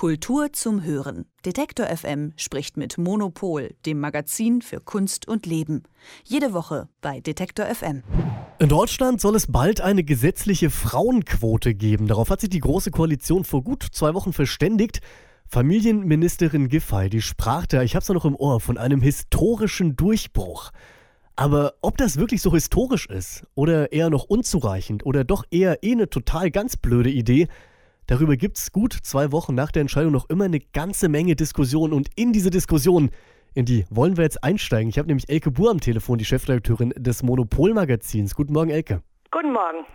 Kultur zum Hören. Detektor FM spricht mit Monopol, dem Magazin für Kunst und Leben. Jede Woche bei Detektor FM. In Deutschland soll es bald eine gesetzliche Frauenquote geben. Darauf hat sich die Große Koalition vor gut zwei Wochen verständigt. Familienministerin Giffey, die sprach da, ich hab's noch im Ohr, von einem historischen Durchbruch. Aber ob das wirklich so historisch ist oder eher noch unzureichend oder doch eher eh eine total ganz blöde Idee, darüber gibt's gut zwei Wochen nach der Entscheidung noch immer eine ganze Menge Diskussionen und in diese Diskussion, in die wollen wir jetzt einsteigen. Ich habe nämlich Elke Buhr am Telefon, die Chefredakteurin des Monopol-Magazins. Guten Morgen, Elke. Guten Morgen.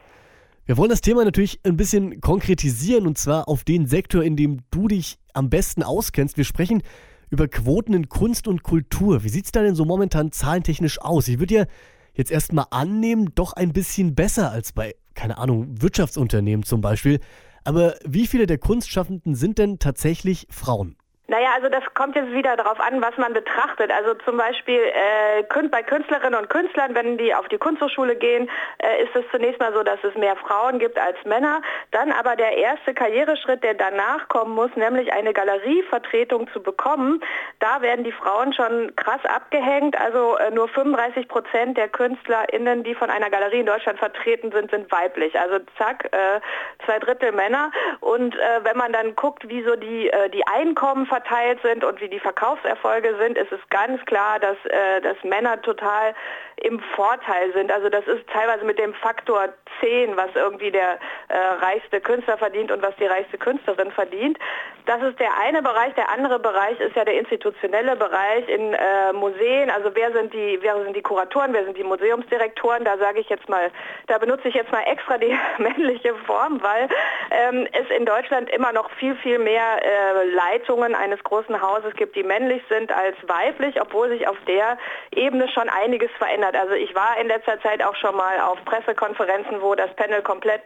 Wir wollen das Thema natürlich ein bisschen konkretisieren und zwar auf den Sektor, in dem du dich am besten auskennst. Wir sprechen über Quoten in Kunst und Kultur. Wie sieht es da denn so momentan zahlentechnisch aus? Ich würde ja jetzt erstmal annehmen, doch ein bisschen besser als bei, keine Ahnung, Wirtschaftsunternehmen zum Beispiel. Aber wie viele der Kunstschaffenden sind denn tatsächlich Frauen? Naja, also das kommt jetzt wieder darauf an, was man betrachtet. Also zum Beispiel äh, bei Künstlerinnen und Künstlern, wenn die auf die Kunsthochschule gehen, äh, ist es zunächst mal so, dass es mehr Frauen gibt als Männer. Dann aber der erste Karriereschritt, der danach kommen muss, nämlich eine Galerievertretung zu bekommen, da werden die Frauen schon krass abgehängt. Also äh, nur 35 Prozent der KünstlerInnen, die von einer Galerie in Deutschland vertreten sind, sind weiblich. Also zack, äh, zwei Drittel Männer. Und äh, wenn man dann guckt, wie so die, äh, die Einkommen verteilt sind und wie die Verkaufserfolge sind, ist es ganz klar, dass, äh, dass Männer total im Vorteil sind. Also das ist teilweise mit dem Faktor 10, was irgendwie der äh, reichste Künstler verdient und was die reichste Künstlerin verdient. Das ist der eine Bereich. Der andere Bereich ist ja der institutionelle Bereich in äh, Museen. Also wer sind die, wer sind die Kuratoren, wer sind die Museumsdirektoren? Da sage ich jetzt mal, da benutze ich jetzt mal extra die männliche Form, weil ähm, es in Deutschland immer noch viel, viel mehr äh, Leitungen eines großen Hauses gibt, die männlich sind als weiblich, obwohl sich auf der Ebene schon einiges verändert. Also ich war in letzter Zeit auch schon mal auf Pressekonferenzen, wo das Panel komplett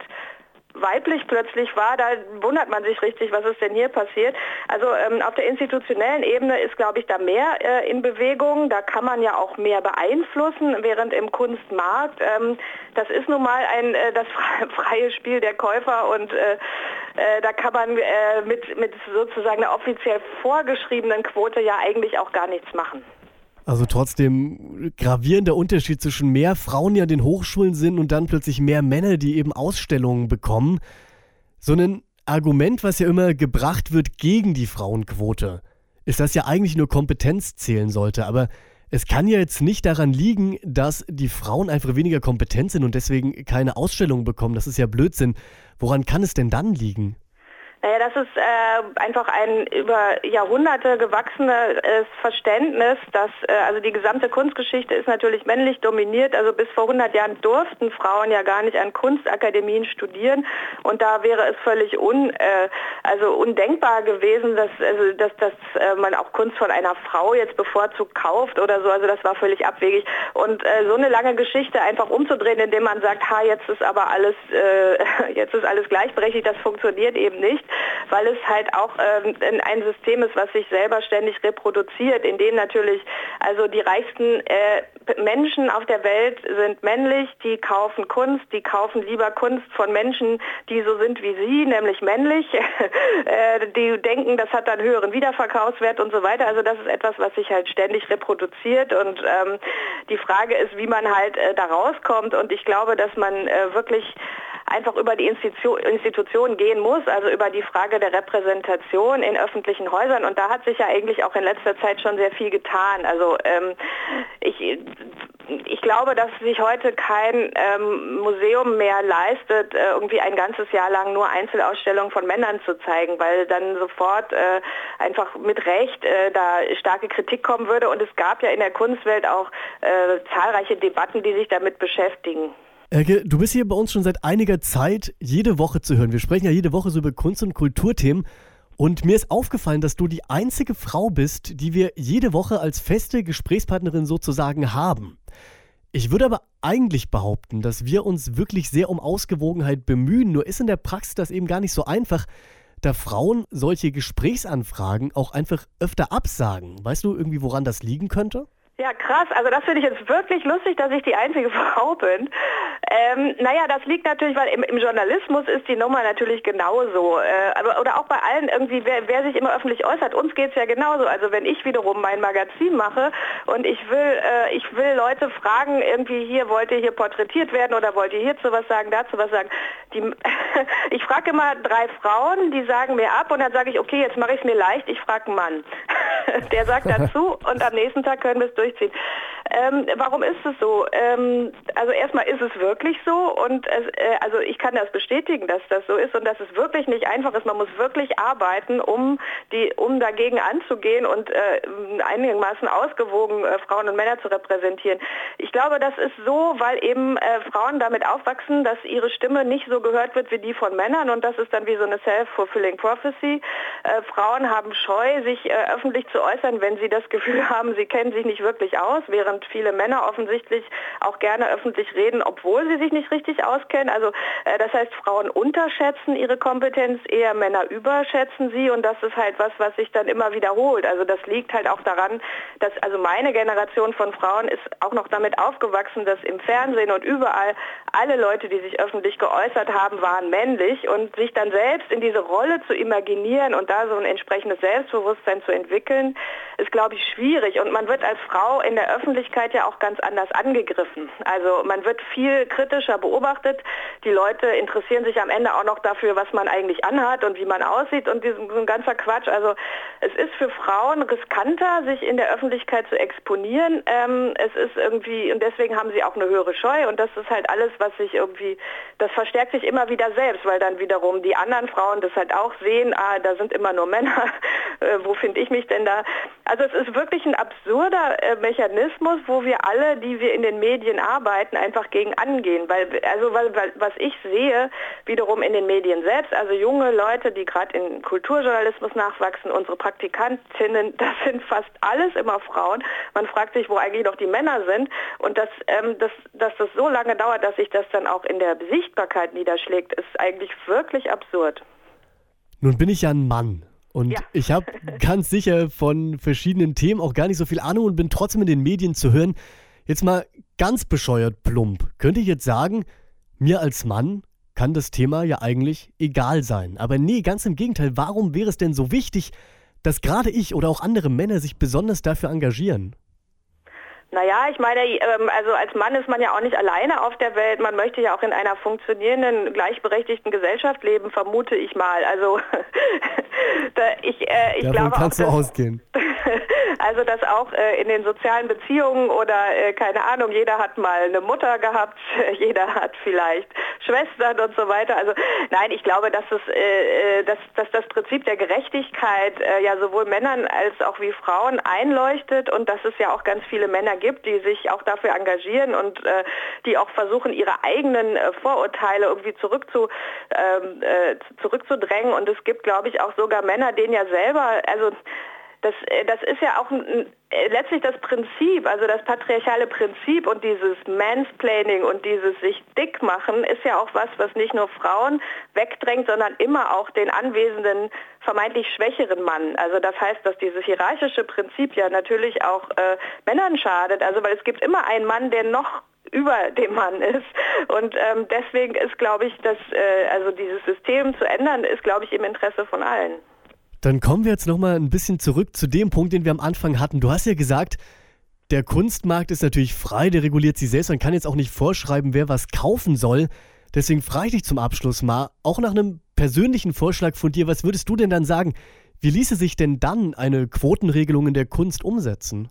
weiblich plötzlich war, da wundert man sich richtig, was ist denn hier passiert. Also ähm, auf der institutionellen Ebene ist, glaube ich, da mehr äh, in Bewegung. Da kann man ja auch mehr beeinflussen, während im Kunstmarkt, ähm, das ist nun mal ein, äh, das freie Spiel der Käufer und äh, äh, da kann man äh, mit, mit sozusagen einer offiziell vorgeschriebenen Quote ja eigentlich auch gar nichts machen. Also trotzdem gravierender Unterschied zwischen mehr Frauen, die an den Hochschulen sind und dann plötzlich mehr Männer, die eben Ausstellungen bekommen. So ein Argument, was ja immer gebracht wird gegen die Frauenquote, ist, dass ja eigentlich nur Kompetenz zählen sollte. Aber es kann ja jetzt nicht daran liegen, dass die Frauen einfach weniger kompetent sind und deswegen keine Ausstellungen bekommen. Das ist ja Blödsinn. Woran kann es denn dann liegen? Naja, das ist äh, einfach ein über Jahrhunderte gewachsenes Verständnis, dass äh, also die gesamte Kunstgeschichte ist natürlich männlich dominiert. Also bis vor 100 Jahren durften Frauen ja gar nicht an Kunstakademien studieren und da wäre es völlig un, äh, also undenkbar gewesen, dass, also, dass, dass äh, man auch Kunst von einer Frau jetzt bevorzugt kauft oder so. Also das war völlig abwegig. Und äh, so eine lange Geschichte einfach umzudrehen, indem man sagt, ha, jetzt ist aber alles, äh, jetzt ist alles gleichberechtigt, das funktioniert eben nicht weil es halt auch ähm, ein System ist, was sich selber ständig reproduziert, in dem natürlich also die reichsten äh, Menschen auf der Welt sind männlich, die kaufen Kunst, die kaufen lieber Kunst von Menschen, die so sind wie sie, nämlich männlich, äh, die denken, das hat dann höheren Wiederverkaufswert und so weiter. Also das ist etwas, was sich halt ständig reproduziert. Und ähm, die Frage ist, wie man halt äh, da rauskommt. Und ich glaube, dass man äh, wirklich einfach über die Institution gehen muss, also über die Frage der Repräsentation in öffentlichen Häusern. Und da hat sich ja eigentlich auch in letzter Zeit schon sehr viel getan. Also ähm, ich, ich glaube, dass sich heute kein ähm, Museum mehr leistet, äh, irgendwie ein ganzes Jahr lang nur Einzelausstellungen von Männern zu zeigen, weil dann sofort äh, einfach mit Recht äh, da starke Kritik kommen würde. Und es gab ja in der Kunstwelt auch äh, zahlreiche Debatten, die sich damit beschäftigen. Elke, du bist hier bei uns schon seit einiger Zeit jede Woche zu hören. Wir sprechen ja jede Woche so über Kunst- und Kulturthemen. Und mir ist aufgefallen, dass du die einzige Frau bist, die wir jede Woche als feste Gesprächspartnerin sozusagen haben. Ich würde aber eigentlich behaupten, dass wir uns wirklich sehr um Ausgewogenheit bemühen. Nur ist in der Praxis das eben gar nicht so einfach, da Frauen solche Gesprächsanfragen auch einfach öfter absagen. Weißt du irgendwie, woran das liegen könnte? Ja, krass. Also das finde ich jetzt wirklich lustig, dass ich die einzige Frau bin. Ähm, naja, das liegt natürlich, weil im, im, Journalismus ist die Nummer natürlich genauso. Äh, aber, oder auch bei allen irgendwie, wer, wer sich immer öffentlich äußert, uns geht es ja genauso. Also wenn ich wiederum mein Magazin mache und ich will, äh, ich will Leute fragen, irgendwie hier, wollt ihr hier porträtiert werden oder wollt ihr hierzu was sagen, dazu was sagen. Die, ich frage immer drei Frauen, die sagen mir ab und dann sage ich, okay, jetzt mache ich es mir leicht, ich frage einen Mann. Der sagt dazu und am nächsten Tag können wir es durchziehen. Ähm, warum ist es so? Ähm, also erstmal ist es wirklich so und es, äh, also ich kann das bestätigen, dass das so ist und dass es wirklich nicht einfach ist. Man muss wirklich arbeiten, um die, um dagegen anzugehen und äh, einigermaßen ausgewogen äh, Frauen und Männer zu repräsentieren. Ich glaube, das ist so, weil eben äh, Frauen damit aufwachsen, dass ihre Stimme nicht so gehört wird wie die von Männern und das ist dann wie so eine self-fulfilling prophecy. Äh, Frauen haben Scheu, sich äh, öffentlich zu äußern, wenn sie das Gefühl haben, sie kennen sich nicht wirklich aus, während viele Männer offensichtlich auch gerne öffentlich reden, obwohl sie sich nicht richtig auskennen. Also äh, das heißt, Frauen unterschätzen ihre Kompetenz, eher Männer überschätzen sie und das ist halt was, was sich dann immer wiederholt. Also das liegt halt auch daran, dass also meine Generation von Frauen ist auch noch damit aufgewachsen, dass im Fernsehen und überall alle Leute, die sich öffentlich geäußert haben, waren männlich und sich dann selbst in diese Rolle zu imaginieren und da so ein entsprechendes Selbstbewusstsein zu entwickeln, ist glaube ich schwierig und man wird als Frau in der Öffentlichkeit ja auch ganz anders angegriffen. Also man wird viel kritischer beobachtet. Die Leute interessieren sich am Ende auch noch dafür, was man eigentlich anhat und wie man aussieht und diesen, so ein ganzer Quatsch. Also es ist für Frauen riskanter, sich in der Öffentlichkeit zu exponieren. Ähm, es ist irgendwie, und deswegen haben sie auch eine höhere Scheu und das ist halt alles, was sich irgendwie, das verstärkt sich immer wieder selbst, weil dann wiederum die anderen Frauen das halt auch sehen, ah, da sind immer nur Männer, äh, wo finde ich mich denn da? Also es ist wirklich ein absurder äh, Mechanismus, wo wir alle, die wir in den Medien arbeiten, einfach gegen angehen. Weil, also weil, weil, was ich sehe, wiederum in den Medien selbst, also junge Leute, die gerade in Kulturjournalismus nachwachsen, unsere Praktikantinnen, das sind fast alles immer Frauen. Man fragt sich, wo eigentlich noch die Männer sind. Und dass, ähm, dass, dass das so lange dauert, dass sich das dann auch in der Sichtbarkeit niederschlägt, ist eigentlich wirklich absurd. Nun bin ich ja ein Mann. Und ja. ich habe ganz sicher von verschiedenen Themen auch gar nicht so viel Ahnung und bin trotzdem in den Medien zu hören. Jetzt mal ganz bescheuert plump. Könnte ich jetzt sagen, mir als Mann kann das Thema ja eigentlich egal sein. Aber nee, ganz im Gegenteil. Warum wäre es denn so wichtig, dass gerade ich oder auch andere Männer sich besonders dafür engagieren? Naja, ich meine, ähm, also als Mann ist man ja auch nicht alleine auf der Welt. Man möchte ja auch in einer funktionierenden, gleichberechtigten Gesellschaft leben, vermute ich mal. Also ich, äh, ich Davon glaube kannst auch, du ausgehen. Also dass auch äh, in den sozialen Beziehungen oder äh, keine Ahnung, jeder hat mal eine Mutter gehabt, jeder hat vielleicht Schwestern und so weiter. Also nein, ich glaube, dass, es, äh, äh dass, dass das Prinzip der Gerechtigkeit äh, ja sowohl Männern als auch wie Frauen einleuchtet und dass es ja auch ganz viele Männer gibt, die sich auch dafür engagieren und äh, die auch versuchen, ihre eigenen Vorurteile irgendwie zurückzu, ähm, zurückzudrängen. Und es gibt, glaube ich, auch sogar Männer, denen ja selber, also das, äh, das ist ja auch äh, letztlich das Prinzip, also das patriarchale Prinzip und dieses Mansplaining und dieses sich dick machen ist ja auch was, was nicht nur Frauen wegdrängt, sondern immer auch den anwesenden vermeintlich schwächeren Mann. Also das heißt, dass dieses hierarchische Prinzip ja natürlich auch äh, Männern schadet. Also weil es gibt immer einen Mann, der noch über dem Mann ist. Und ähm, deswegen ist, glaube ich, dass äh, also dieses System zu ändern, ist, glaube ich, im Interesse von allen. Dann kommen wir jetzt nochmal ein bisschen zurück zu dem Punkt, den wir am Anfang hatten. Du hast ja gesagt, der Kunstmarkt ist natürlich frei, der reguliert sich selbst. Man kann jetzt auch nicht vorschreiben, wer was kaufen soll. Deswegen frage ich dich zum Abschluss mal, auch nach einem persönlichen Vorschlag von dir, was würdest du denn dann sagen? Wie ließe sich denn dann eine Quotenregelung in der Kunst umsetzen?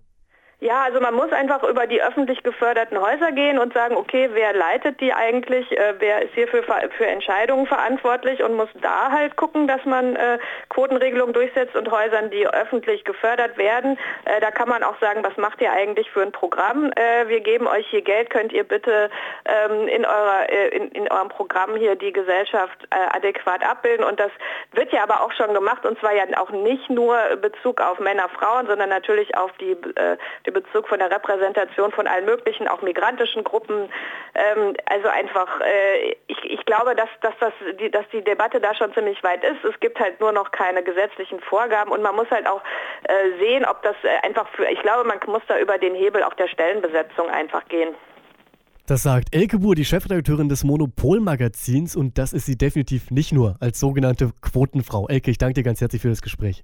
Ja, also man muss einfach über die öffentlich geförderten Häuser gehen und sagen, okay, wer leitet die eigentlich, äh, wer ist hier für, für Entscheidungen verantwortlich? Und muss da halt gucken, dass man äh, Quotenregelungen durchsetzt und Häusern, die öffentlich gefördert werden, äh, da kann man auch sagen, was macht ihr eigentlich für ein Programm? Äh, wir geben euch hier Geld, könnt ihr bitte ähm, in, eurer, äh, in, in, eurem Programm hier die Gesellschaft äh, adäquat abbilden? Und das wird ja aber auch schon gemacht. Und zwar ja auch nicht nur Bezug auf Männer, Frauen, sondern natürlich auf die den Bezug von der Repräsentation von allen möglichen, auch migrantischen Gruppen. Ähm, also einfach, äh, ich, ich glaube, dass, dass, das, die, dass die Debatte da schon ziemlich weit ist. Es gibt halt nur noch keine gesetzlichen Vorgaben und man muss halt auch äh, sehen, ob das äh, einfach für, ich glaube, man muss da über den Hebel auch der Stellenbesetzung einfach gehen. Das sagt Elke Buhr, die Chefredakteurin des Monopol-Magazins und das ist sie definitiv nicht nur als sogenannte Quotenfrau. Elke, ich danke dir ganz herzlich für das Gespräch.